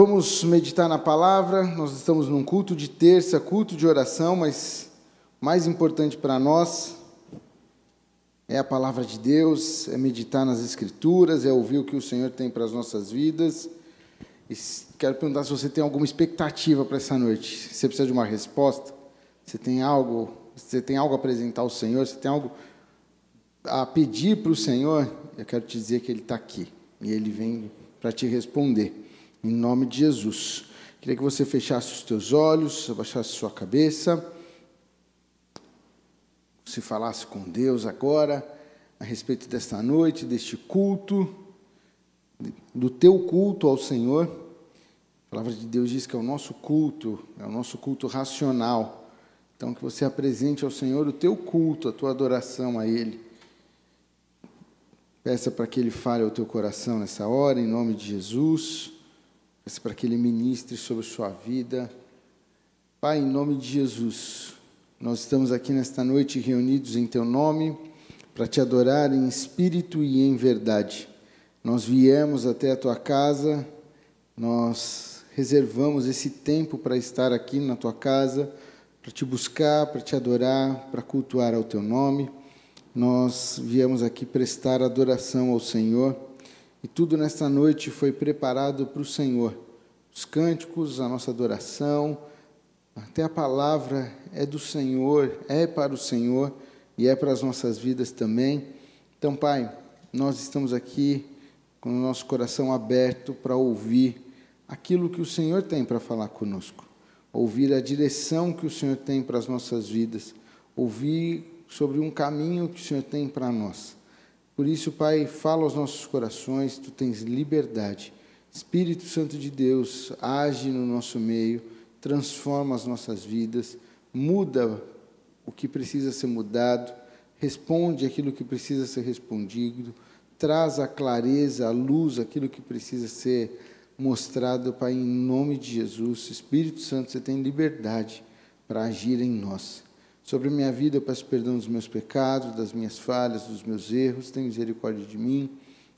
Vamos meditar na palavra. Nós estamos num culto de terça, culto de oração, mas mais importante para nós é a palavra de Deus, é meditar nas Escrituras, é ouvir o que o Senhor tem para as nossas vidas. E quero perguntar se você tem alguma expectativa para essa noite. Você precisa de uma resposta? Você tem algo? Você tem algo a apresentar ao Senhor? Você tem algo a pedir para o Senhor? Eu quero te dizer que Ele está aqui e Ele vem para te responder em nome de Jesus. Queria que você fechasse os teus olhos, abaixasse sua cabeça, se falasse com Deus agora a respeito desta noite, deste culto, do teu culto ao Senhor. A palavra de Deus diz que é o nosso culto, é o nosso culto racional. Então, que você apresente ao Senhor o teu culto, a tua adoração a Ele. Peça para que Ele fale ao teu coração nessa hora, em nome de Jesus. Peça para que Ele ministre sobre sua vida. Pai, em nome de Jesus, nós estamos aqui nesta noite reunidos em Teu nome para te adorar em espírito e em verdade. Nós viemos até a Tua casa, nós reservamos esse tempo para estar aqui na Tua casa, para te buscar, para te adorar, para cultuar ao Teu nome. Nós viemos aqui prestar adoração ao Senhor e tudo nesta noite foi preparado para o Senhor. Os cânticos, a nossa adoração, até a palavra é do Senhor, é para o Senhor e é para as nossas vidas também. Então, Pai, nós estamos aqui com o nosso coração aberto para ouvir aquilo que o Senhor tem para falar conosco, ouvir a direção que o Senhor tem para as nossas vidas, ouvir sobre um caminho que o Senhor tem para nós. Por isso, Pai, fala aos nossos corações, tu tens liberdade. Espírito Santo de Deus, age no nosso meio, transforma as nossas vidas, muda o que precisa ser mudado, responde aquilo que precisa ser respondido, traz a clareza, a luz, aquilo que precisa ser mostrado, Pai, em nome de Jesus. Espírito Santo, você tem liberdade para agir em nós. Sobre minha vida, eu peço perdão dos meus pecados, das minhas falhas, dos meus erros. Tem misericórdia de mim.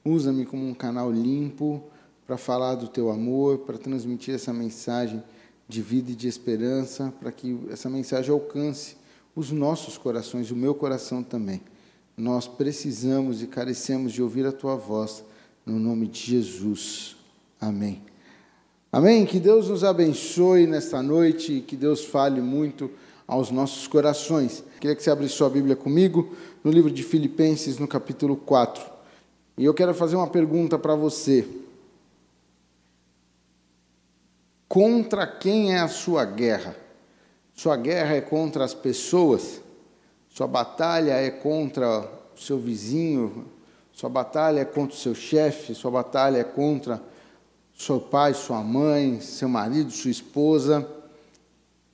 Usa-me como um canal limpo para falar do teu amor, para transmitir essa mensagem de vida e de esperança, para que essa mensagem alcance os nossos corações, o meu coração também. Nós precisamos e carecemos de ouvir a tua voz, no nome de Jesus. Amém. Amém. Que Deus nos abençoe nesta noite e que Deus fale muito aos nossos corações. Queria que você abrisse sua Bíblia comigo no livro de Filipenses, no capítulo 4. E eu quero fazer uma pergunta para você. Contra quem é a sua guerra? Sua guerra é contra as pessoas? Sua batalha é contra o seu vizinho? Sua batalha é contra o seu chefe? Sua batalha é contra seu pai, sua mãe, seu marido, sua esposa?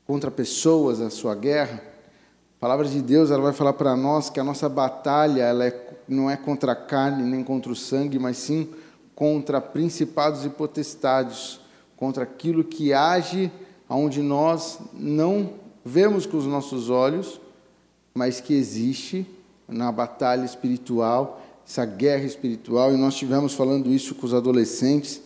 contra pessoas, a sua guerra. A palavra de Deus ela vai falar para nós que a nossa batalha ela é, não é contra a carne nem contra o sangue, mas sim contra principados e potestades, contra aquilo que age onde nós não vemos com os nossos olhos, mas que existe na batalha espiritual, essa guerra espiritual, e nós estivemos falando isso com os adolescentes,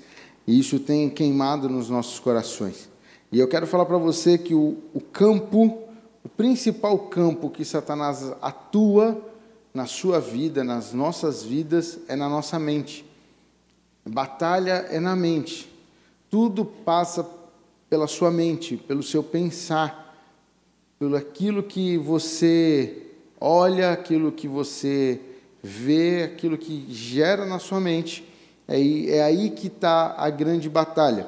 e isso tem queimado nos nossos corações. E eu quero falar para você que o, o campo, o principal campo que Satanás atua na sua vida, nas nossas vidas, é na nossa mente. Batalha é na mente. Tudo passa pela sua mente, pelo seu pensar, pelo aquilo que você olha, aquilo que você vê, aquilo que gera na sua mente. É, é aí que está a grande batalha.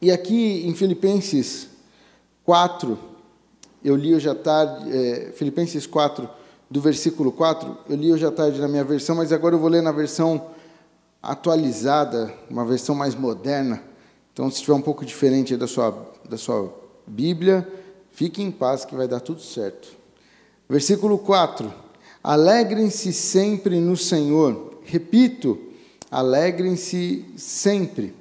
E aqui em Filipenses 4, eu li hoje à tarde, é, Filipenses 4, do versículo 4, eu li hoje à tarde na minha versão, mas agora eu vou ler na versão atualizada, uma versão mais moderna. Então, se estiver um pouco diferente da sua, da sua Bíblia, fique em paz que vai dar tudo certo. Versículo 4: Alegrem-se sempre no Senhor. Repito, alegrem-se sempre.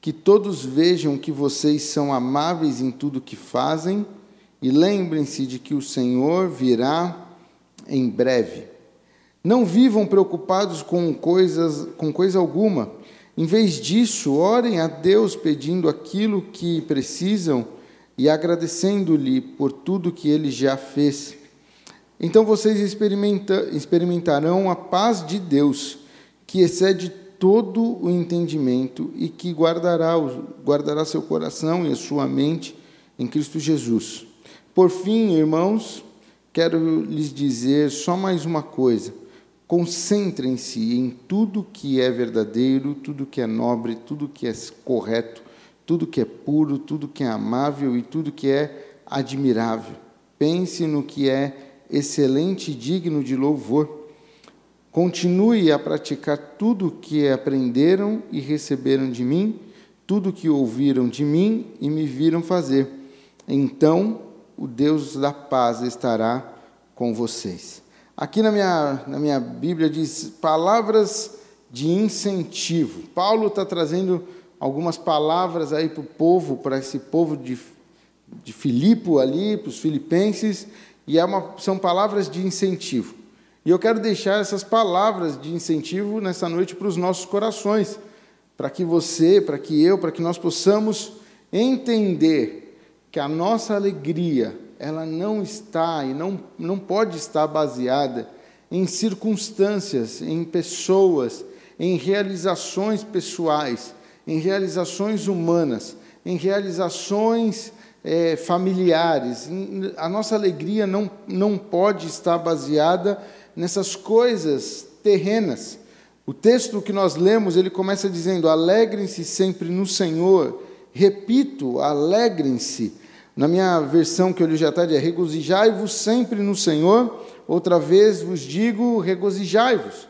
Que todos vejam que vocês são amáveis em tudo que fazem e lembrem-se de que o Senhor virá em breve. Não vivam preocupados com coisas com coisa alguma. Em vez disso, orem a Deus pedindo aquilo que precisam e agradecendo-lhe por tudo que ele já fez. Então vocês experimenta, experimentarão a paz de Deus, que excede todo o entendimento e que guardará, guardará seu coração e a sua mente em Cristo Jesus. Por fim, irmãos, quero lhes dizer só mais uma coisa. Concentrem-se em tudo que é verdadeiro, tudo que é nobre, tudo que é correto, tudo que é puro, tudo que é amável e tudo que é admirável. Pense no que é excelente e digno de louvor. Continue a praticar tudo o que aprenderam e receberam de mim, tudo o que ouviram de mim e me viram fazer. Então o Deus da paz estará com vocês. Aqui na minha, na minha Bíblia diz palavras de incentivo. Paulo está trazendo algumas palavras aí para o povo, para esse povo de, de Filipe ali, para os filipenses, e é uma, são palavras de incentivo. E eu quero deixar essas palavras de incentivo nessa noite para os nossos corações, para que você, para que eu, para que nós possamos entender que a nossa alegria, ela não está e não, não pode estar baseada em circunstâncias, em pessoas, em realizações pessoais, em realizações humanas, em realizações é, familiares. A nossa alegria não, não pode estar baseada nessas coisas terrenas. O texto que nós lemos, ele começa dizendo: Alegrem-se sempre no Senhor. Repito, alegrem-se. Na minha versão que eu li já tarde é: Regozijai-vos sempre no Senhor. Outra vez vos digo: regozijai-vos.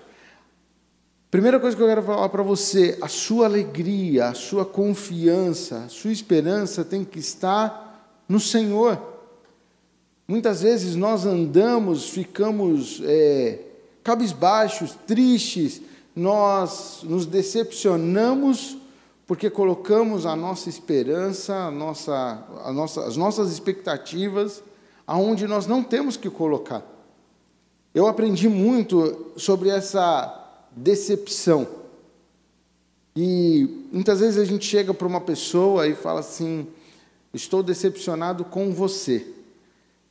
Primeira coisa que eu quero falar para você: a sua alegria, a sua confiança, a sua esperança tem que estar no Senhor. Muitas vezes nós andamos, ficamos é, cabisbaixos, tristes, nós nos decepcionamos porque colocamos a nossa esperança, a nossa, a nossa, as nossas expectativas aonde nós não temos que colocar. Eu aprendi muito sobre essa decepção. E muitas vezes a gente chega para uma pessoa e fala assim: Estou decepcionado com você.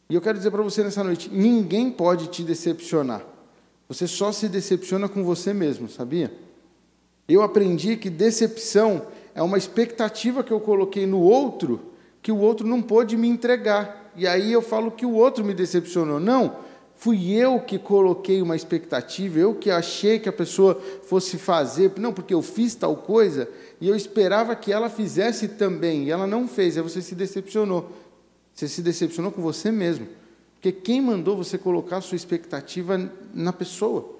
E eu quero dizer para você nessa noite: ninguém pode te decepcionar. Você só se decepciona com você mesmo, sabia? Eu aprendi que decepção é uma expectativa que eu coloquei no outro que o outro não pôde me entregar. E aí eu falo que o outro me decepcionou. Não, fui eu que coloquei uma expectativa, eu que achei que a pessoa fosse fazer, não, porque eu fiz tal coisa e eu esperava que ela fizesse também, e ela não fez, aí você se decepcionou. Você se decepcionou com você mesmo. Porque quem mandou você colocar sua expectativa na pessoa?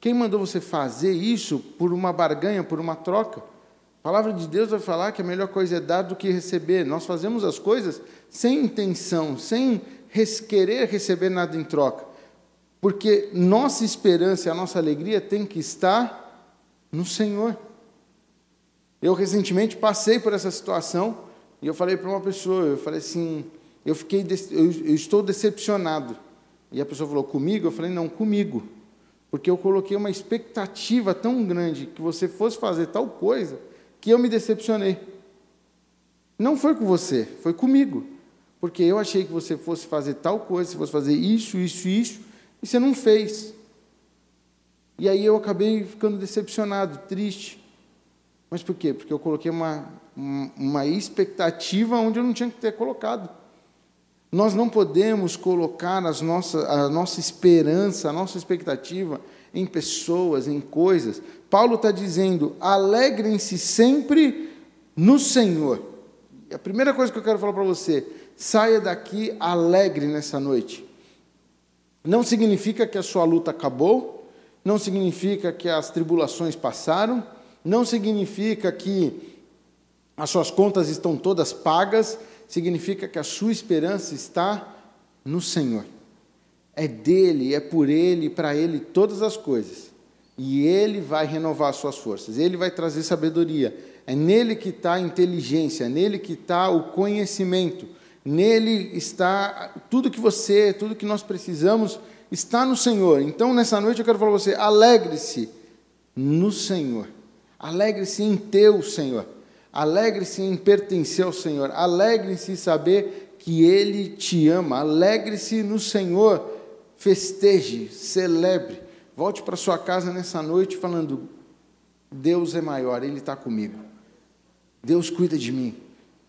Quem mandou você fazer isso por uma barganha, por uma troca? A palavra de Deus vai falar que a melhor coisa é dar do que receber. Nós fazemos as coisas sem intenção, sem querer receber nada em troca. Porque nossa esperança e a nossa alegria tem que estar no Senhor. Eu recentemente passei por essa situação e eu falei para uma pessoa, eu falei assim, eu fiquei, eu, eu estou decepcionado. E a pessoa falou, comigo? Eu falei, não, comigo. Porque eu coloquei uma expectativa tão grande que você fosse fazer tal coisa, que eu me decepcionei. Não foi com você, foi comigo. Porque eu achei que você fosse fazer tal coisa, você fosse fazer isso, isso, isso, e você não fez. E aí eu acabei ficando decepcionado, triste. Mas por quê? Porque eu coloquei uma, uma expectativa onde eu não tinha que ter colocado. Nós não podemos colocar as nossas, a nossa esperança, a nossa expectativa em pessoas, em coisas. Paulo está dizendo: alegrem-se sempre no Senhor. E a primeira coisa que eu quero falar para você, saia daqui alegre nessa noite. Não significa que a sua luta acabou, não significa que as tribulações passaram, não significa que as suas contas estão todas pagas, significa que a sua esperança está no Senhor. É dele, é por ele, para ele todas as coisas. E ele vai renovar as suas forças, ele vai trazer sabedoria. É nele que está a inteligência, é nele que está o conhecimento, nele está tudo que você, tudo que nós precisamos, está no Senhor. Então, nessa noite eu quero falar para você: alegre-se no Senhor. Alegre-se em ter o Senhor. Alegre-se em pertencer ao Senhor. Alegre-se em saber que Ele te ama. Alegre-se no Senhor. Festeje, celebre. Volte para sua casa nessa noite falando: Deus é maior, Ele está comigo. Deus cuida de mim.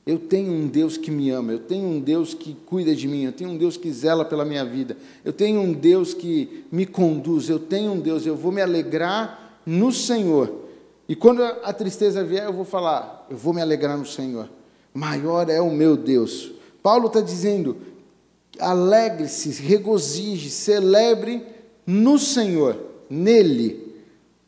Eu tenho um Deus que me ama, eu tenho um Deus que cuida de mim, eu tenho um Deus que zela pela minha vida, eu tenho um Deus que me conduz, eu tenho um Deus, eu vou me alegrar no Senhor. E quando a tristeza vier, eu vou falar, eu vou me alegrar no Senhor. Maior é o meu Deus. Paulo está dizendo, alegre-se, regozije, celebre no Senhor, nele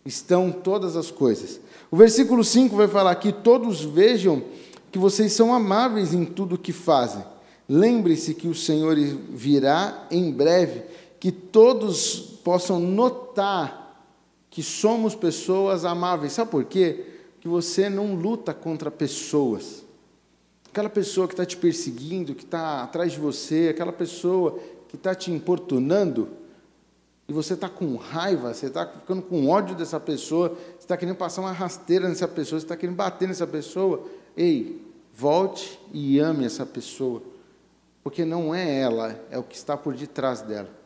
estão todas as coisas. O versículo 5 vai falar que todos vejam que vocês são amáveis em tudo o que fazem. Lembre-se que o Senhor virá em breve, que todos possam notar que somos pessoas amáveis. Sabe por quê? Que você não luta contra pessoas. Aquela pessoa que está te perseguindo, que está atrás de você, aquela pessoa que está te importunando, e você está com raiva, você está ficando com ódio dessa pessoa, você está querendo passar uma rasteira nessa pessoa, você está querendo bater nessa pessoa, Ei, volte e ame essa pessoa, porque não é ela, é o que está por detrás dela.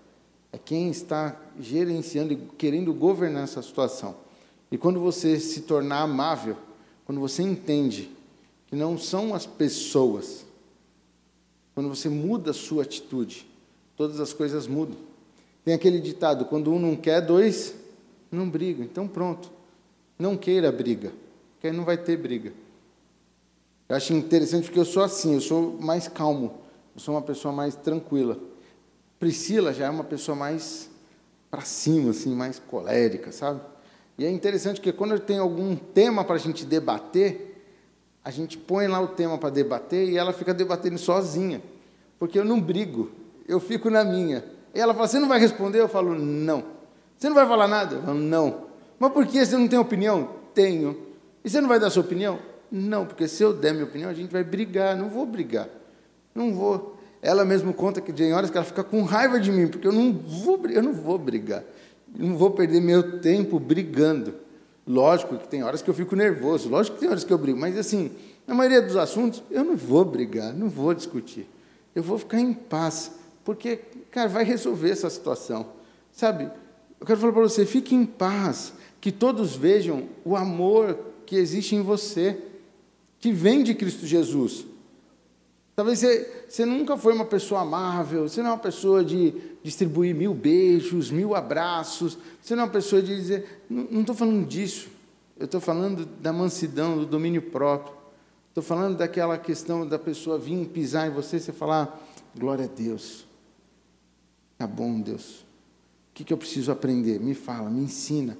É quem está gerenciando e querendo governar essa situação. E quando você se tornar amável, quando você entende que não são as pessoas, quando você muda a sua atitude, todas as coisas mudam. Tem aquele ditado: quando um não quer, dois não brigam. Então, pronto. Não queira briga, porque aí não vai ter briga. Eu acho interessante porque eu sou assim, eu sou mais calmo, eu sou uma pessoa mais tranquila. Priscila já é uma pessoa mais para cima, assim, mais colérica, sabe? E é interessante que quando tem algum tema para a gente debater, a gente põe lá o tema para debater e ela fica debatendo sozinha, porque eu não brigo, eu fico na minha. E ela fala: Você não vai responder? Eu falo: Não. Você não vai falar nada? Eu falo: Não. Mas por que você não tem opinião? Tenho. E você não vai dar sua opinião? Não, porque se eu der minha opinião, a gente vai brigar. Não vou brigar. Não vou. Ela mesmo conta que tem horas que ela fica com raiva de mim, porque eu não vou, eu não vou brigar. Não vou perder meu tempo brigando. Lógico que tem horas que eu fico nervoso, lógico que tem horas que eu brigo, mas assim, na maioria dos assuntos, eu não vou brigar, não vou discutir. Eu vou ficar em paz, porque, cara, vai resolver essa situação. Sabe? Eu quero falar para você, fique em paz, que todos vejam o amor que existe em você que vem de Cristo Jesus. Talvez você, você nunca foi uma pessoa amável, você não é uma pessoa de distribuir mil beijos, mil abraços, você não é uma pessoa de dizer. Não estou falando disso. Eu estou falando da mansidão, do domínio próprio. Estou falando daquela questão da pessoa vir pisar em você e você falar: glória a Deus. Tá bom, Deus. O que, que eu preciso aprender? Me fala, me ensina.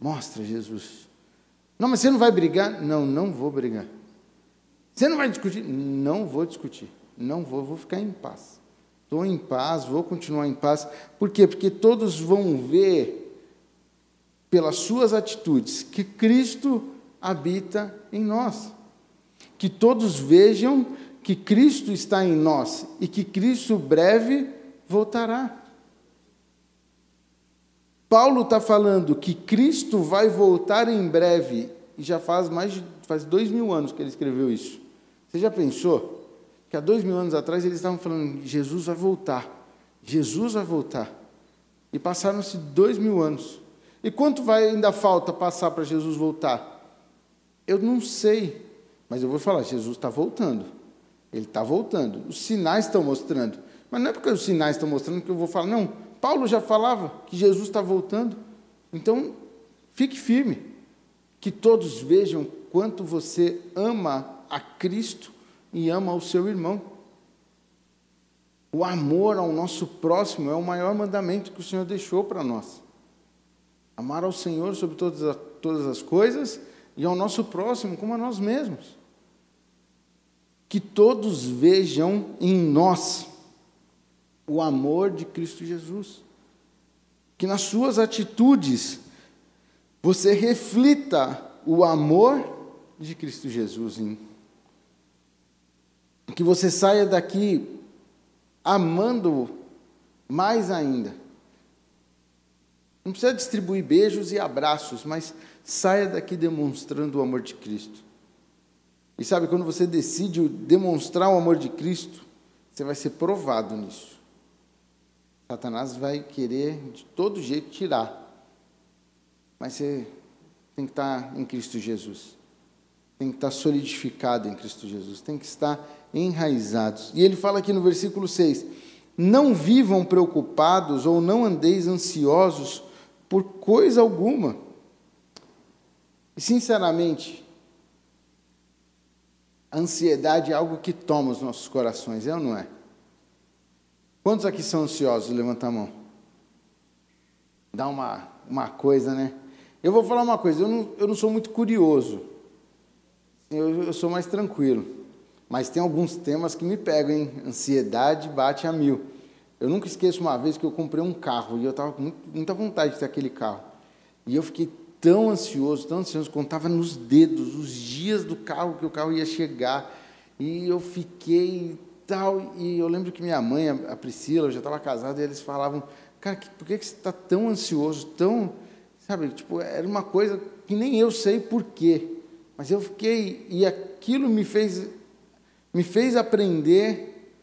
Mostra, Jesus. Não, mas você não vai brigar? Não, não vou brigar. Você não vai discutir? Não vou discutir. Não vou, vou ficar em paz. Estou em paz, vou continuar em paz. Por quê? Porque todos vão ver, pelas suas atitudes, que Cristo habita em nós. Que todos vejam que Cristo está em nós e que Cristo breve voltará. Paulo está falando que Cristo vai voltar em breve, e já faz mais de faz dois mil anos que ele escreveu isso. Você já pensou que há dois mil anos atrás eles estavam falando Jesus vai voltar, Jesus vai voltar. E passaram-se dois mil anos. E quanto vai ainda falta passar para Jesus voltar? Eu não sei, mas eu vou falar: Jesus está voltando. Ele está voltando. Os sinais estão mostrando. Mas não é porque os sinais estão mostrando que eu vou falar, não. Paulo já falava que Jesus está voltando. Então, fique firme. Que todos vejam quanto você ama a Cristo e ama o seu irmão. O amor ao nosso próximo é o maior mandamento que o Senhor deixou para nós. Amar ao Senhor sobre todas as, todas as coisas e ao nosso próximo como a nós mesmos. Que todos vejam em nós o amor de Cristo Jesus. Que nas suas atitudes você reflita o amor de Cristo Jesus em que você saia daqui amando mais ainda. Não precisa distribuir beijos e abraços, mas saia daqui demonstrando o amor de Cristo. E sabe, quando você decide demonstrar o amor de Cristo, você vai ser provado nisso. Satanás vai querer de todo jeito tirar. Mas você tem que estar em Cristo Jesus. Tem que estar solidificado em Cristo Jesus. Tem que estar enraizados. E ele fala aqui no versículo 6: Não vivam preocupados ou não andeis ansiosos por coisa alguma. E, sinceramente, a ansiedade é algo que toma os nossos corações, é ou não é? Quantos aqui são ansiosos? Levanta a mão. Dá uma, uma coisa, né? Eu vou falar uma coisa, eu não, eu não sou muito curioso. Eu, eu sou mais tranquilo. Mas tem alguns temas que me pegam, hein? Ansiedade bate a mil. Eu nunca esqueço uma vez que eu comprei um carro e eu estava com muita vontade de ter aquele carro. E eu fiquei tão ansioso, tão ansioso, contava nos dedos os dias do carro que o carro ia chegar. E eu fiquei tal. E eu lembro que minha mãe, a Priscila, eu já estava casado, e eles falavam: Cara, por que, que você está tão ansioso, tão. Sabe, tipo, era uma coisa que nem eu sei por quê. Mas eu fiquei. E aquilo me fez, me fez aprender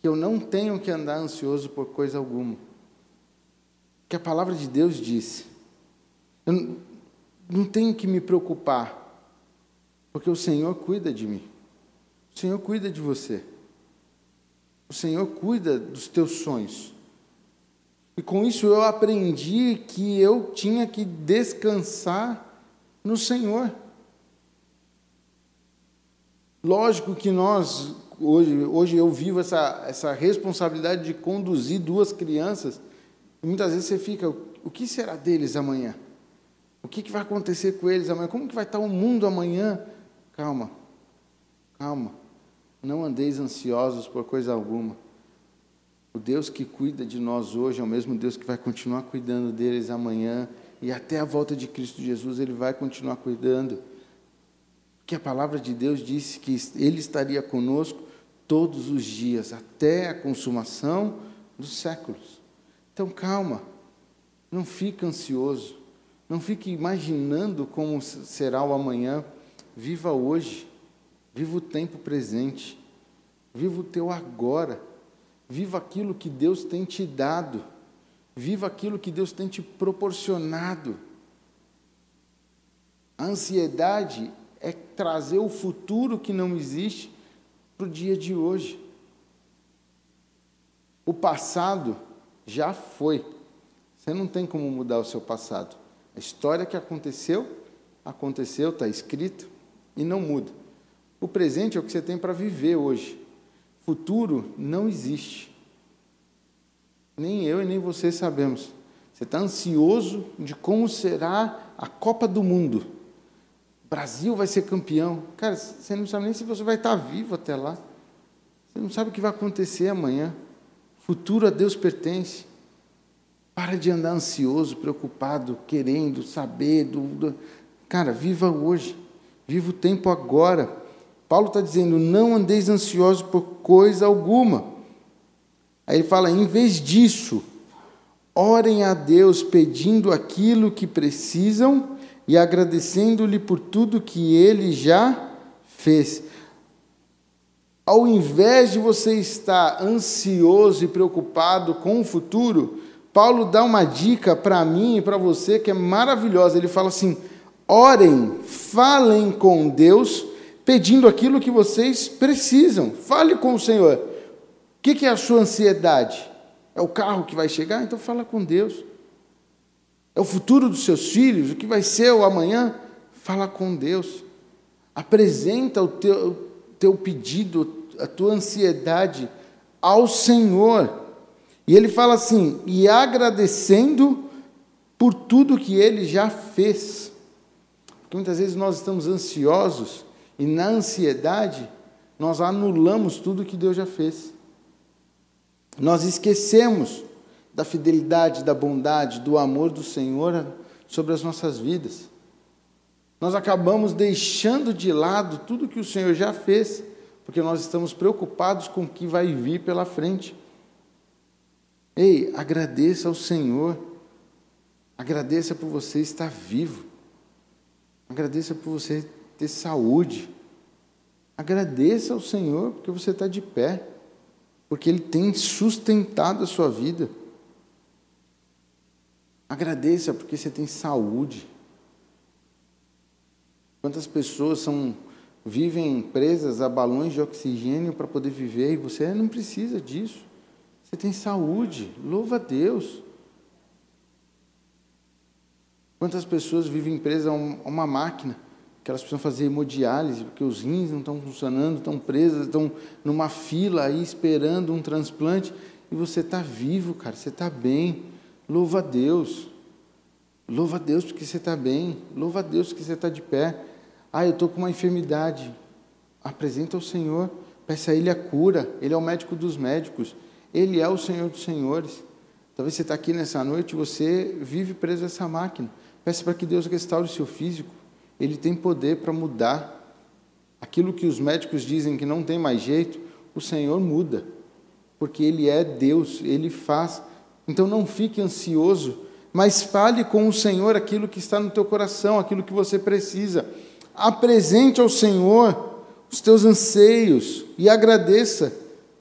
que eu não tenho que andar ansioso por coisa alguma. Que a palavra de Deus disse. Eu não tenho que me preocupar, porque o Senhor cuida de mim. O Senhor cuida de você. O Senhor cuida dos teus sonhos. E com isso eu aprendi que eu tinha que descansar no Senhor. Lógico que nós, hoje, hoje eu vivo essa, essa responsabilidade de conduzir duas crianças, e muitas vezes você fica, o que será deles amanhã? O que, que vai acontecer com eles amanhã? Como que vai estar o mundo amanhã? Calma, calma. Não andeis ansiosos por coisa alguma. O Deus que cuida de nós hoje é o mesmo Deus que vai continuar cuidando deles amanhã e até a volta de Cristo Jesus ele vai continuar cuidando. Que a palavra de Deus disse que ele estaria conosco todos os dias até a consumação dos séculos. Então calma. Não fica ansioso. Não fique imaginando como será o amanhã. Viva hoje. Viva o tempo presente. Viva o teu agora. Viva aquilo que Deus tem te dado. Viva aquilo que Deus tem te proporcionado. A ansiedade é trazer o futuro que não existe para o dia de hoje. O passado já foi. Você não tem como mudar o seu passado. A história que aconteceu, aconteceu, está escrito e não muda. O presente é o que você tem para viver hoje. Futuro não existe. Nem eu e nem você sabemos. Você está ansioso de como será a Copa do Mundo. Brasil vai ser campeão. Cara, você não sabe nem se você vai estar vivo até lá. Você não sabe o que vai acontecer amanhã. Futuro a Deus pertence. Para de andar ansioso, preocupado, querendo saber. Do... Cara, viva hoje. Viva o tempo agora. Paulo está dizendo: não andeis ansiosos por coisa alguma. Aí ele fala: em vez disso, orem a Deus pedindo aquilo que precisam e agradecendo-lhe por tudo que ele já fez. Ao invés de você estar ansioso e preocupado com o futuro, Paulo dá uma dica para mim e para você que é maravilhosa. Ele fala assim: orem, falem com Deus, pedindo aquilo que vocês precisam. Fale com o Senhor. O que é a sua ansiedade? É o carro que vai chegar? Então fala com Deus. É o futuro dos seus filhos? O que vai ser o amanhã? Fala com Deus. Apresenta o teu, teu pedido, a tua ansiedade ao Senhor. E ele fala assim: e agradecendo por tudo que ele já fez. Porque muitas vezes nós estamos ansiosos e na ansiedade nós anulamos tudo que Deus já fez. Nós esquecemos da fidelidade, da bondade, do amor do Senhor sobre as nossas vidas. Nós acabamos deixando de lado tudo que o Senhor já fez, porque nós estamos preocupados com o que vai vir pela frente. Ei, agradeça ao Senhor. Agradeça por você estar vivo. Agradeça por você ter saúde. Agradeça ao Senhor porque você está de pé, porque Ele tem sustentado a sua vida. Agradeça porque você tem saúde. Quantas pessoas são vivem presas a balões de oxigênio para poder viver e você não precisa disso. Você tem saúde. Louva a Deus. Quantas pessoas vivem presas a uma máquina que elas precisam fazer hemodiálise porque os rins não estão funcionando, estão presas, estão numa fila aí esperando um transplante e você está vivo, cara, você está bem. Louva a Deus. Louva a Deus porque você está bem. Louva a Deus porque você está de pé. Ah, eu estou com uma enfermidade. Apresenta ao Senhor. Peça a Ele a cura. Ele é o médico dos médicos. Ele é o Senhor dos senhores. Talvez você está aqui nessa noite você vive preso a essa máquina. Peça para que Deus restaure o seu físico. Ele tem poder para mudar. Aquilo que os médicos dizem que não tem mais jeito, o Senhor muda. Porque Ele é Deus, Ele faz. Então não fique ansioso, mas fale com o Senhor aquilo que está no teu coração, aquilo que você precisa. Apresente ao Senhor os teus anseios e agradeça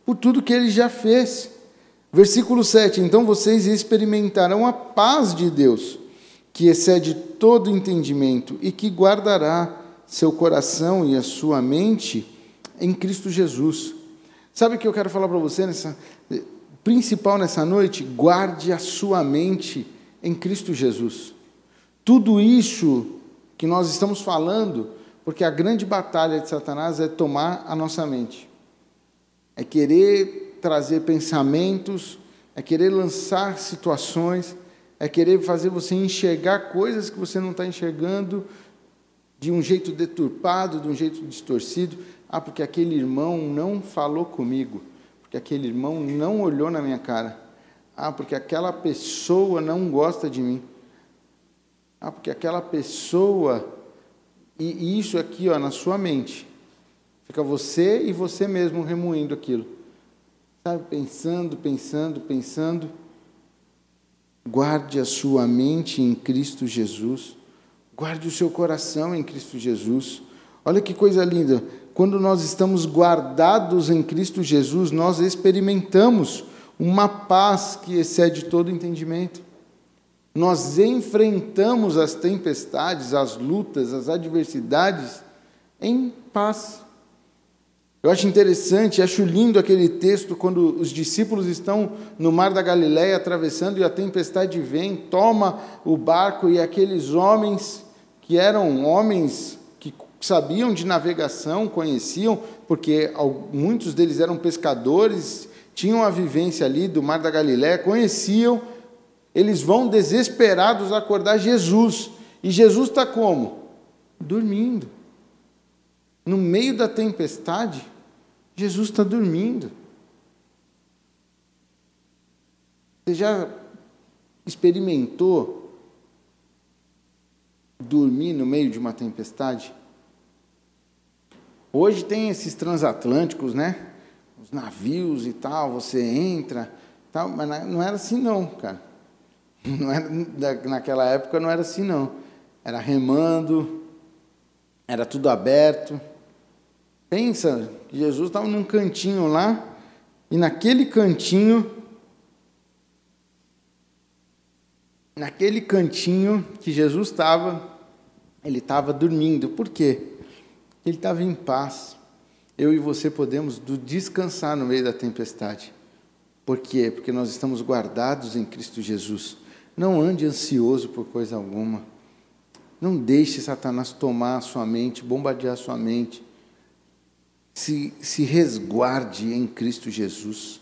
por tudo que Ele já fez. Versículo 7: Então vocês experimentarão a paz de Deus que excede todo entendimento e que guardará seu coração e a sua mente em Cristo Jesus. Sabe o que eu quero falar para você nessa principal nessa noite? Guarde a sua mente em Cristo Jesus. Tudo isso que nós estamos falando, porque a grande batalha de Satanás é tomar a nossa mente. É querer trazer pensamentos, é querer lançar situações, é querer fazer você enxergar coisas que você não está enxergando de um jeito deturpado, de um jeito distorcido. Ah, porque aquele irmão não falou comigo, porque aquele irmão não olhou na minha cara. Ah, porque aquela pessoa não gosta de mim. Ah, porque aquela pessoa. E isso aqui, ó, na sua mente. Fica você e você mesmo remoendo aquilo. Sabe, pensando, pensando, pensando. Guarde a sua mente em Cristo Jesus. Guarde o seu coração em Cristo Jesus. Olha que coisa linda. Quando nós estamos guardados em Cristo Jesus, nós experimentamos uma paz que excede todo entendimento. Nós enfrentamos as tempestades, as lutas, as adversidades em paz. Eu acho interessante, acho lindo aquele texto quando os discípulos estão no mar da Galiléia atravessando e a tempestade vem, toma o barco e aqueles homens que eram homens sabiam de navegação, conheciam, porque muitos deles eram pescadores, tinham a vivência ali do mar da Galiléia, conheciam, eles vão desesperados acordar Jesus. E Jesus está como? Dormindo. No meio da tempestade, Jesus está dormindo. Você já experimentou dormir no meio de uma tempestade? Hoje tem esses transatlânticos, né? Os navios e tal, você entra, tal, mas não era assim não, cara. Não era, naquela época não era assim não. Era remando, era tudo aberto. Pensa Jesus estava num cantinho lá, e naquele cantinho, naquele cantinho que Jesus estava, ele estava dormindo. Por quê? Ele estava em paz. Eu e você podemos descansar no meio da tempestade. Por quê? Porque nós estamos guardados em Cristo Jesus. Não ande ansioso por coisa alguma. Não deixe Satanás tomar a sua mente, bombardear a sua mente se, se resguarde em Cristo Jesus.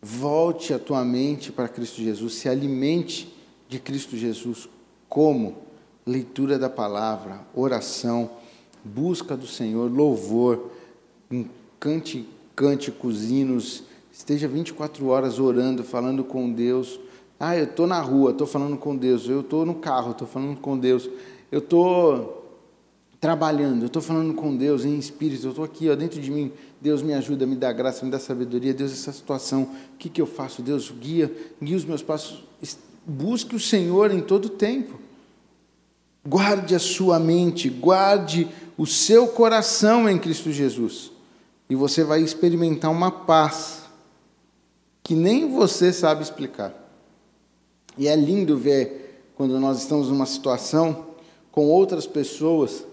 Volte a tua mente para Cristo Jesus, se alimente de Cristo Jesus. Como? Leitura da palavra, oração, busca do Senhor, louvor, cante cânticos, hinos, esteja 24 horas orando, falando com Deus. Ah, eu estou na rua, estou falando com Deus. Eu estou no carro, estou falando com Deus. Eu estou trabalhando, eu estou falando com Deus em espírito, eu estou aqui ó, dentro de mim, Deus me ajuda, me dá graça, me dá sabedoria, Deus, essa situação, o que, que eu faço? Deus, guia, guia os meus passos, busque o Senhor em todo tempo, Guarde a sua mente, guarde o seu coração em Cristo Jesus. E você vai experimentar uma paz que nem você sabe explicar. E é lindo ver quando nós estamos numa situação com outras pessoas,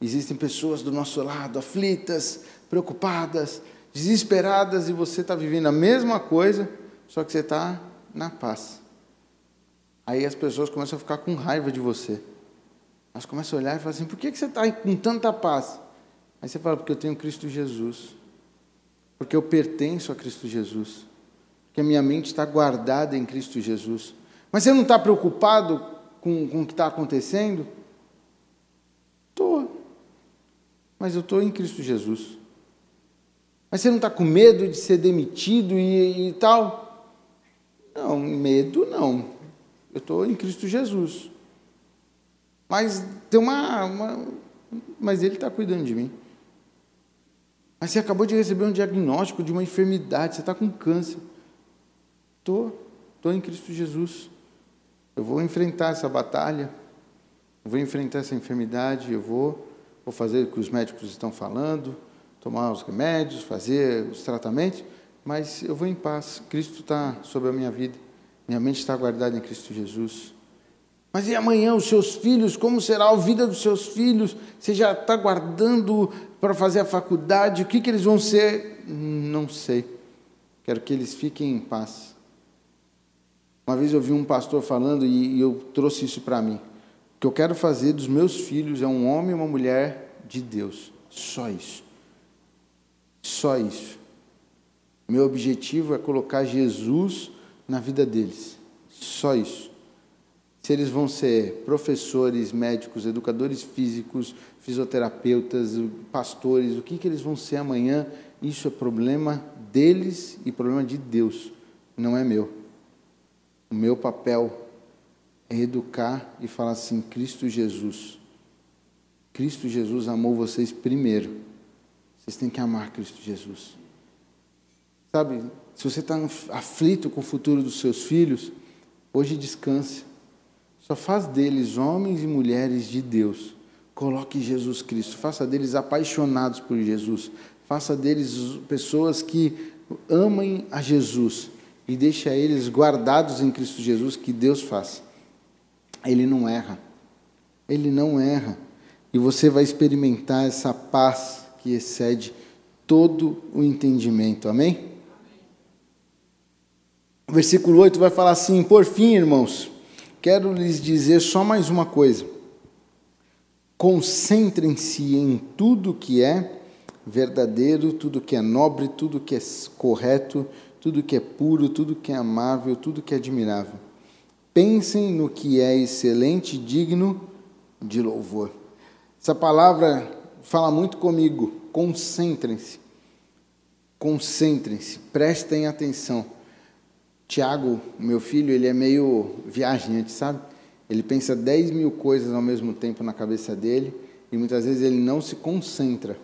existem pessoas do nosso lado aflitas, preocupadas, desesperadas, e você está vivendo a mesma coisa, só que você está na paz. Aí as pessoas começam a ficar com raiva de você. Elas começam a olhar e falam assim: por que você está com tanta paz? Aí você fala: porque eu tenho Cristo Jesus. Porque eu pertenço a Cristo Jesus. Porque a minha mente está guardada em Cristo Jesus. Mas você não está preocupado com, com o que está acontecendo? Estou. Mas eu estou em Cristo Jesus. Mas você não está com medo de ser demitido e, e tal? Não, medo não. Eu estou em Cristo Jesus. Mas tem uma. uma mas Ele está cuidando de mim. Mas você acabou de receber um diagnóstico de uma enfermidade, você está com câncer. Estou, estou em Cristo Jesus. Eu vou enfrentar essa batalha, eu vou enfrentar essa enfermidade, eu vou, vou fazer o que os médicos estão falando, tomar os remédios, fazer os tratamentos, mas eu vou em paz. Cristo está sobre a minha vida, minha mente está guardada em Cristo Jesus. Mas e amanhã os seus filhos? Como será a vida dos seus filhos? Você já está guardando para fazer a faculdade? O que, que eles vão ser? Não sei. Quero que eles fiquem em paz. Uma vez eu vi um pastor falando e eu trouxe isso para mim. O que eu quero fazer dos meus filhos é um homem e uma mulher de Deus. Só isso. Só isso. Meu objetivo é colocar Jesus na vida deles. Só isso. Se eles vão ser professores, médicos, educadores físicos, fisioterapeutas, pastores, o que, que eles vão ser amanhã, isso é problema deles e problema de Deus, não é meu. O meu papel é educar e falar assim: Cristo Jesus. Cristo Jesus amou vocês primeiro. Vocês têm que amar Cristo Jesus. Sabe, se você está aflito com o futuro dos seus filhos, hoje descanse. Só faz deles homens e mulheres de Deus. Coloque Jesus Cristo. Faça deles apaixonados por Jesus. Faça deles pessoas que amem a Jesus e deixa eles guardados em Cristo Jesus, que Deus faz. Ele não erra. Ele não erra. E você vai experimentar essa paz que excede todo o entendimento. Amém? Versículo 8 vai falar assim: Por fim, irmãos, quero lhes dizer só mais uma coisa. Concentrem-se em tudo que é verdadeiro, tudo que é nobre, tudo que é correto, tudo que é puro, tudo que é amável, tudo que é admirável. Pensem no que é excelente digno de louvor. Essa palavra fala muito comigo. Concentrem-se. Concentrem-se, prestem atenção. Tiago, meu filho, ele é meio viajante, sabe? Ele pensa 10 mil coisas ao mesmo tempo na cabeça dele e muitas vezes ele não se concentra.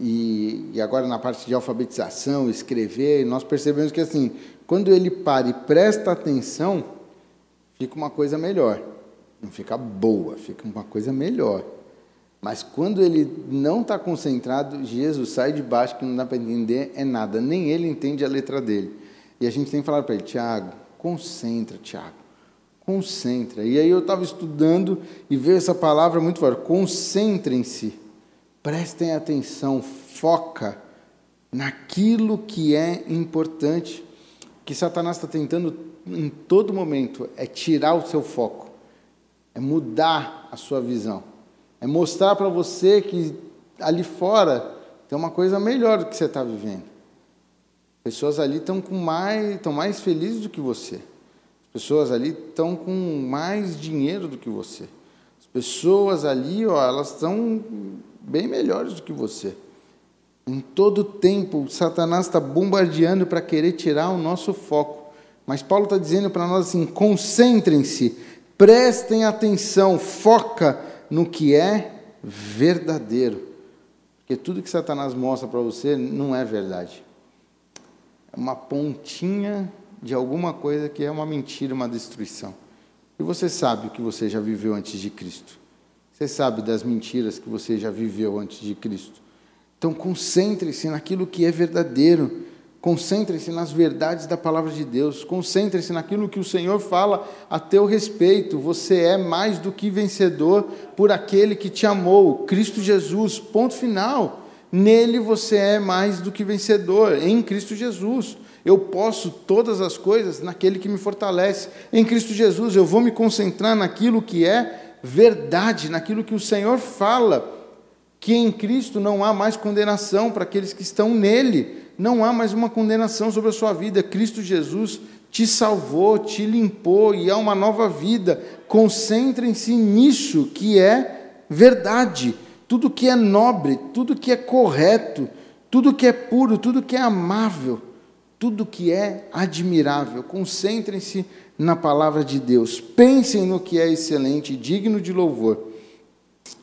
E, e, agora na parte de alfabetização, escrever, nós percebemos que assim, quando ele para e presta atenção, fica uma coisa melhor. Não fica boa, fica uma coisa melhor. Mas quando ele não está concentrado, Jesus sai de baixo que não dá para entender é nada. Nem ele entende a letra dele. E a gente tem falar para ele, Tiago, concentra, Tiago. Concentra. E aí eu estava estudando e veio essa palavra muito forte. Concentrem-se Prestem atenção, foca naquilo que é importante. Que Satanás está tentando em todo momento é tirar o seu foco, é mudar a sua visão, é mostrar para você que ali fora tem uma coisa melhor do que você está vivendo. Pessoas ali estão com mais, estão mais felizes do que você. As pessoas ali estão com mais dinheiro do que você. As pessoas ali, ó, elas estão bem melhores do que você. Em todo tempo, Satanás está bombardeando para querer tirar o nosso foco. Mas Paulo está dizendo para nós assim: concentrem-se, prestem atenção, foca no que é verdadeiro. Porque tudo que Satanás mostra para você não é verdade. Uma pontinha de alguma coisa que é uma mentira, uma destruição. E você sabe o que você já viveu antes de Cristo. Você sabe das mentiras que você já viveu antes de Cristo. Então concentre-se naquilo que é verdadeiro. Concentre-se nas verdades da palavra de Deus. Concentre-se naquilo que o Senhor fala a teu respeito. Você é mais do que vencedor por aquele que te amou, Cristo Jesus. Ponto final. Nele você é mais do que vencedor, em Cristo Jesus. Eu posso todas as coisas naquele que me fortalece. Em Cristo Jesus, eu vou me concentrar naquilo que é verdade, naquilo que o Senhor fala, que em Cristo não há mais condenação para aqueles que estão nele. Não há mais uma condenação sobre a sua vida. Cristo Jesus te salvou, te limpou e há uma nova vida. Concentrem-se nisso que é verdade. Tudo que é nobre, tudo que é correto, tudo que é puro, tudo que é amável tudo que é admirável. Concentrem-se na palavra de Deus. Pensem no que é excelente e digno de louvor.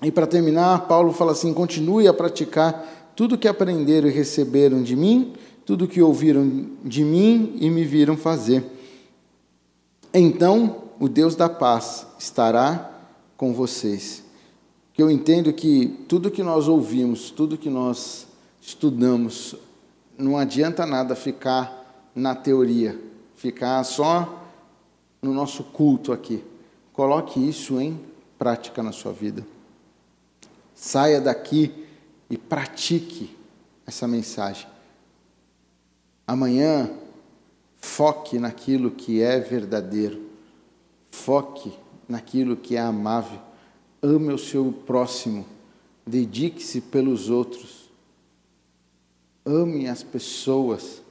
E para terminar, Paulo fala assim: continue a praticar tudo que aprenderam e receberam de mim, tudo que ouviram de mim e me viram fazer. Então o Deus da paz estará com vocês. Eu entendo que tudo que nós ouvimos, tudo que nós estudamos, não adianta nada ficar na teoria, ficar só no nosso culto aqui. Coloque isso em prática na sua vida. Saia daqui e pratique essa mensagem. Amanhã, foque naquilo que é verdadeiro. Foque naquilo que é amável. Ame o seu próximo. Dedique-se pelos outros ame as pessoas.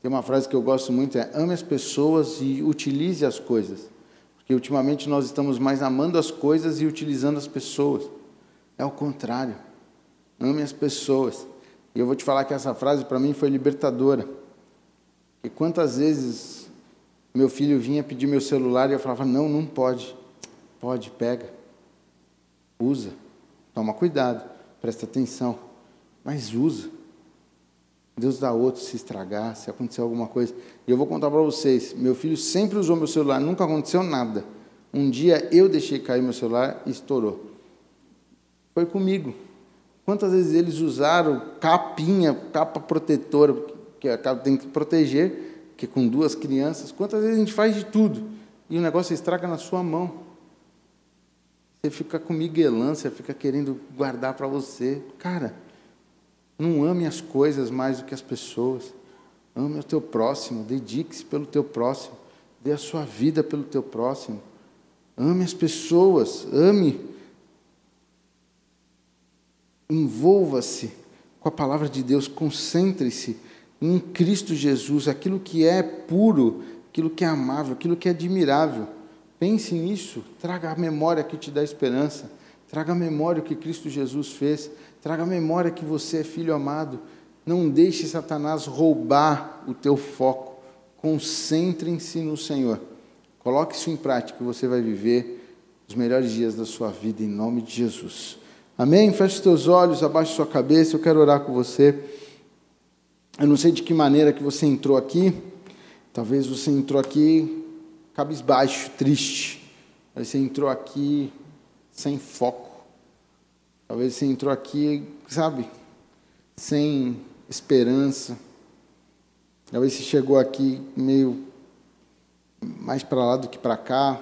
Tem uma frase que eu gosto muito, é ame as pessoas e utilize as coisas. Porque ultimamente nós estamos mais amando as coisas e utilizando as pessoas. É o contrário. Ame as pessoas. E eu vou te falar que essa frase para mim foi libertadora. E quantas vezes meu filho vinha pedir meu celular e eu falava: "Não, não pode". Pode, pega. Usa. Toma cuidado, presta atenção, mas usa. Deus dá outro se estragar, se acontecer alguma coisa. E eu vou contar para vocês: meu filho sempre usou meu celular, nunca aconteceu nada. Um dia eu deixei cair meu celular e estourou. Foi comigo. Quantas vezes eles usaram capinha, capa protetora, que tem que proteger, que com duas crianças, quantas vezes a gente faz de tudo e o negócio estraga na sua mão. Você fica com miguelância, fica querendo guardar para você. Cara, não ame as coisas mais do que as pessoas. Ame o teu próximo, dedique-se pelo teu próximo, dê a sua vida pelo teu próximo. Ame as pessoas, ame. Envolva-se com a palavra de Deus, concentre-se em Cristo Jesus, aquilo que é puro, aquilo que é amável, aquilo que é admirável. Pense nisso, traga a memória que te dá esperança, traga a memória o que Cristo Jesus fez, Traga a memória que você é filho amado. Não deixe Satanás roubar o teu foco. Concentre-se no Senhor. Coloque isso em prática e você vai viver os melhores dias da sua vida em nome de Jesus. Amém? Feche os teus olhos, abaixe sua cabeça. Eu quero orar com você. Eu não sei de que maneira que você entrou aqui. Talvez você entrou aqui cabisbaixo, triste. Talvez você entrou aqui sem foco. Talvez você entrou aqui, sabe, sem esperança. Talvez você chegou aqui meio mais para lá do que para cá,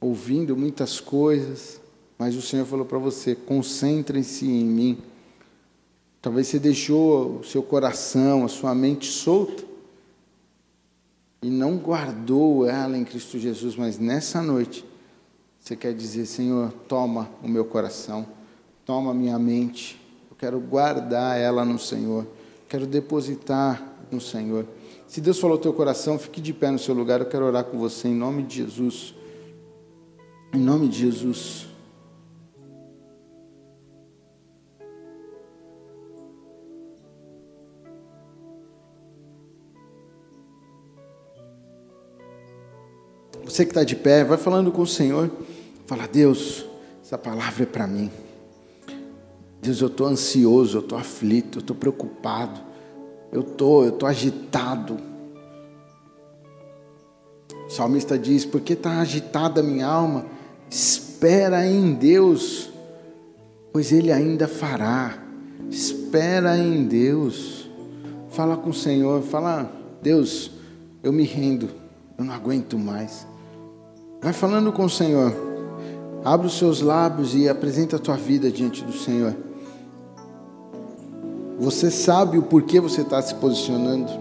ouvindo muitas coisas, mas o Senhor falou para você: concentre-se em mim. Talvez você deixou o seu coração, a sua mente solta e não guardou ela em Cristo Jesus, mas nessa noite você quer dizer, Senhor, toma o meu coração, toma a minha mente, eu quero guardar ela no Senhor, quero depositar no Senhor. Se Deus falou teu coração, fique de pé no seu lugar, eu quero orar com você em nome de Jesus. Em nome de Jesus. Você que está de pé, vai falando com o Senhor. Fala, Deus, essa palavra é para mim. Deus, eu estou ansioso, eu estou aflito, eu estou preocupado, eu tô, estou tô agitado. O salmista diz: Por que está agitada a minha alma? Espera em Deus, pois Ele ainda fará. Espera em Deus. Fala com o Senhor, fala, Deus, eu me rendo, eu não aguento mais. Vai falando com o Senhor. Abre os seus lábios e apresenta a tua vida diante do Senhor. Você sabe o porquê você está se posicionando.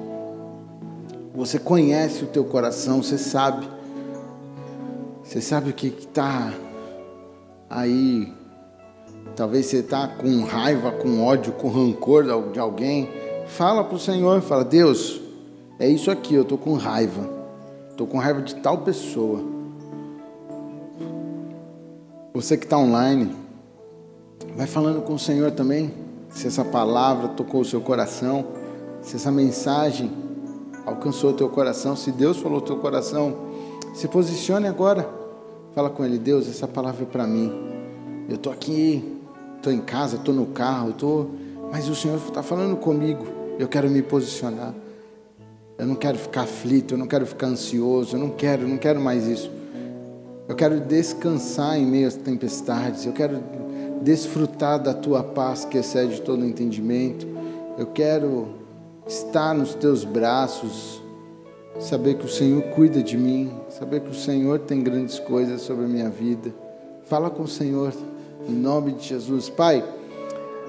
Você conhece o teu coração, você sabe. Você sabe o que está aí. Talvez você está com raiva, com ódio, com rancor de alguém. Fala para o Senhor, fala, Deus, é isso aqui, eu estou com raiva. Estou com raiva de tal pessoa. Você que está online, vai falando com o Senhor também. Se essa palavra tocou o seu coração, se essa mensagem alcançou o teu coração, se Deus falou o teu coração, se posicione agora Fala com ele, Deus, essa palavra é para mim. Eu estou aqui, estou em casa, estou no carro, estou, mas o Senhor está falando comigo. Eu quero me posicionar. Eu não quero ficar aflito, eu não quero ficar ansioso, eu não quero, não quero mais isso. Eu quero descansar em meio às tempestades. Eu quero desfrutar da tua paz que excede todo entendimento. Eu quero estar nos teus braços, saber que o Senhor cuida de mim, saber que o Senhor tem grandes coisas sobre a minha vida. Fala com o Senhor, em nome de Jesus. Pai,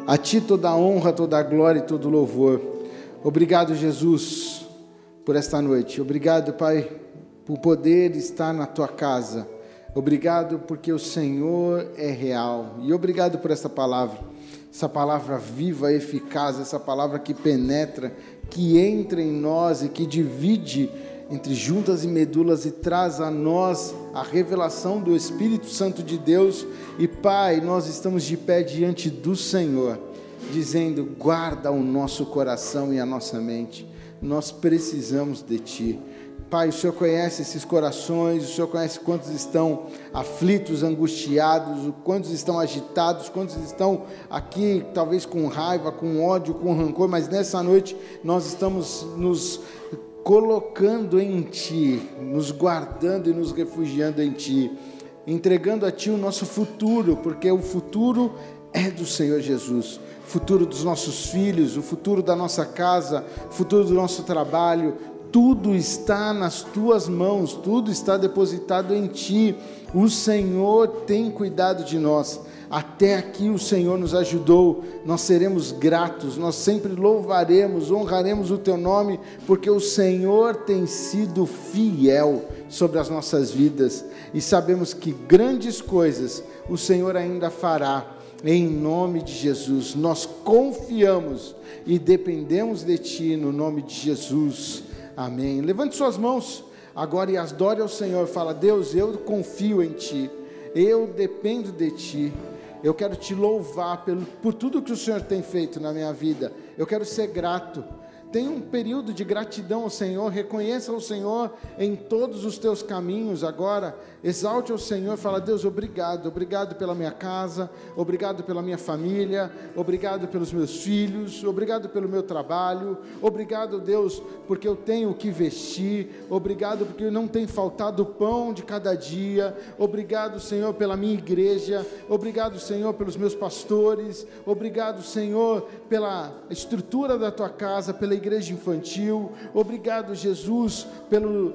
a Ti toda a honra, toda a glória e todo o louvor. Obrigado, Jesus, por esta noite. Obrigado, Pai, por poder estar na Tua casa. Obrigado porque o Senhor é real. E obrigado por essa palavra. Essa palavra viva, eficaz, essa palavra que penetra, que entra em nós e que divide entre juntas e medulas e traz a nós a revelação do Espírito Santo de Deus. E Pai, nós estamos de pé diante do Senhor, dizendo: guarda o nosso coração e a nossa mente. Nós precisamos de Ti. Pai, o Senhor conhece esses corações, o Senhor conhece quantos estão aflitos, angustiados, quantos estão agitados, quantos estão aqui, talvez com raiva, com ódio, com rancor, mas nessa noite nós estamos nos colocando em Ti, nos guardando e nos refugiando em Ti, entregando a Ti o nosso futuro, porque o futuro é do Senhor Jesus futuro dos nossos filhos, o futuro da nossa casa, futuro do nosso trabalho, tudo está nas tuas mãos, tudo está depositado em ti. O Senhor tem cuidado de nós. Até aqui o Senhor nos ajudou, nós seremos gratos, nós sempre louvaremos, honraremos o teu nome, porque o Senhor tem sido fiel sobre as nossas vidas e sabemos que grandes coisas o Senhor ainda fará. Em nome de Jesus, nós confiamos e dependemos de Ti, no nome de Jesus. Amém. Levante suas mãos agora e adore ao Senhor. Fala, Deus, eu confio em Ti, eu dependo de Ti. Eu quero te louvar por tudo que o Senhor tem feito na minha vida. Eu quero ser grato. Tenha um período de gratidão ao Senhor, reconheça o Senhor em todos os teus caminhos agora, exalte ao Senhor, fala: Deus, obrigado, obrigado pela minha casa, obrigado pela minha família, obrigado pelos meus filhos, obrigado pelo meu trabalho, obrigado, Deus, porque eu tenho o que vestir, obrigado porque não tem faltado pão de cada dia, obrigado, Senhor, pela minha igreja, obrigado, Senhor, pelos meus pastores, obrigado, Senhor, pela estrutura da tua casa, pela igreja infantil. Obrigado, Jesus, pelo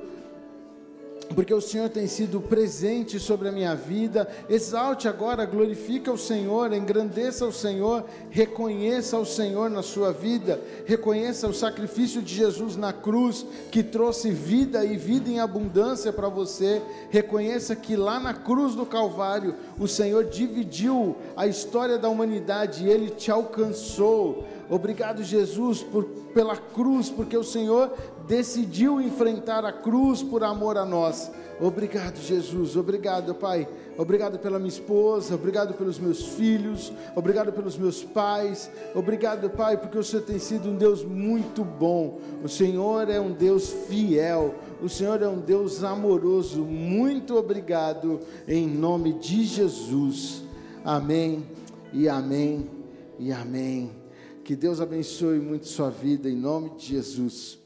porque o Senhor tem sido presente sobre a minha vida. Exalte agora, glorifica o Senhor, engrandeça o Senhor, reconheça o Senhor na sua vida, reconheça o sacrifício de Jesus na cruz, que trouxe vida e vida em abundância para você. Reconheça que lá na cruz do Calvário, o Senhor dividiu a história da humanidade e ele te alcançou. Obrigado, Jesus, por, pela cruz, porque o Senhor decidiu enfrentar a cruz por amor a nós. Obrigado, Jesus. Obrigado, Pai. Obrigado pela minha esposa. Obrigado pelos meus filhos. Obrigado pelos meus pais. Obrigado, Pai, porque o Senhor tem sido um Deus muito bom. O Senhor é um Deus fiel. O Senhor é um Deus amoroso. Muito obrigado, em nome de Jesus. Amém e amém e amém. Que Deus abençoe muito sua vida, em nome de Jesus.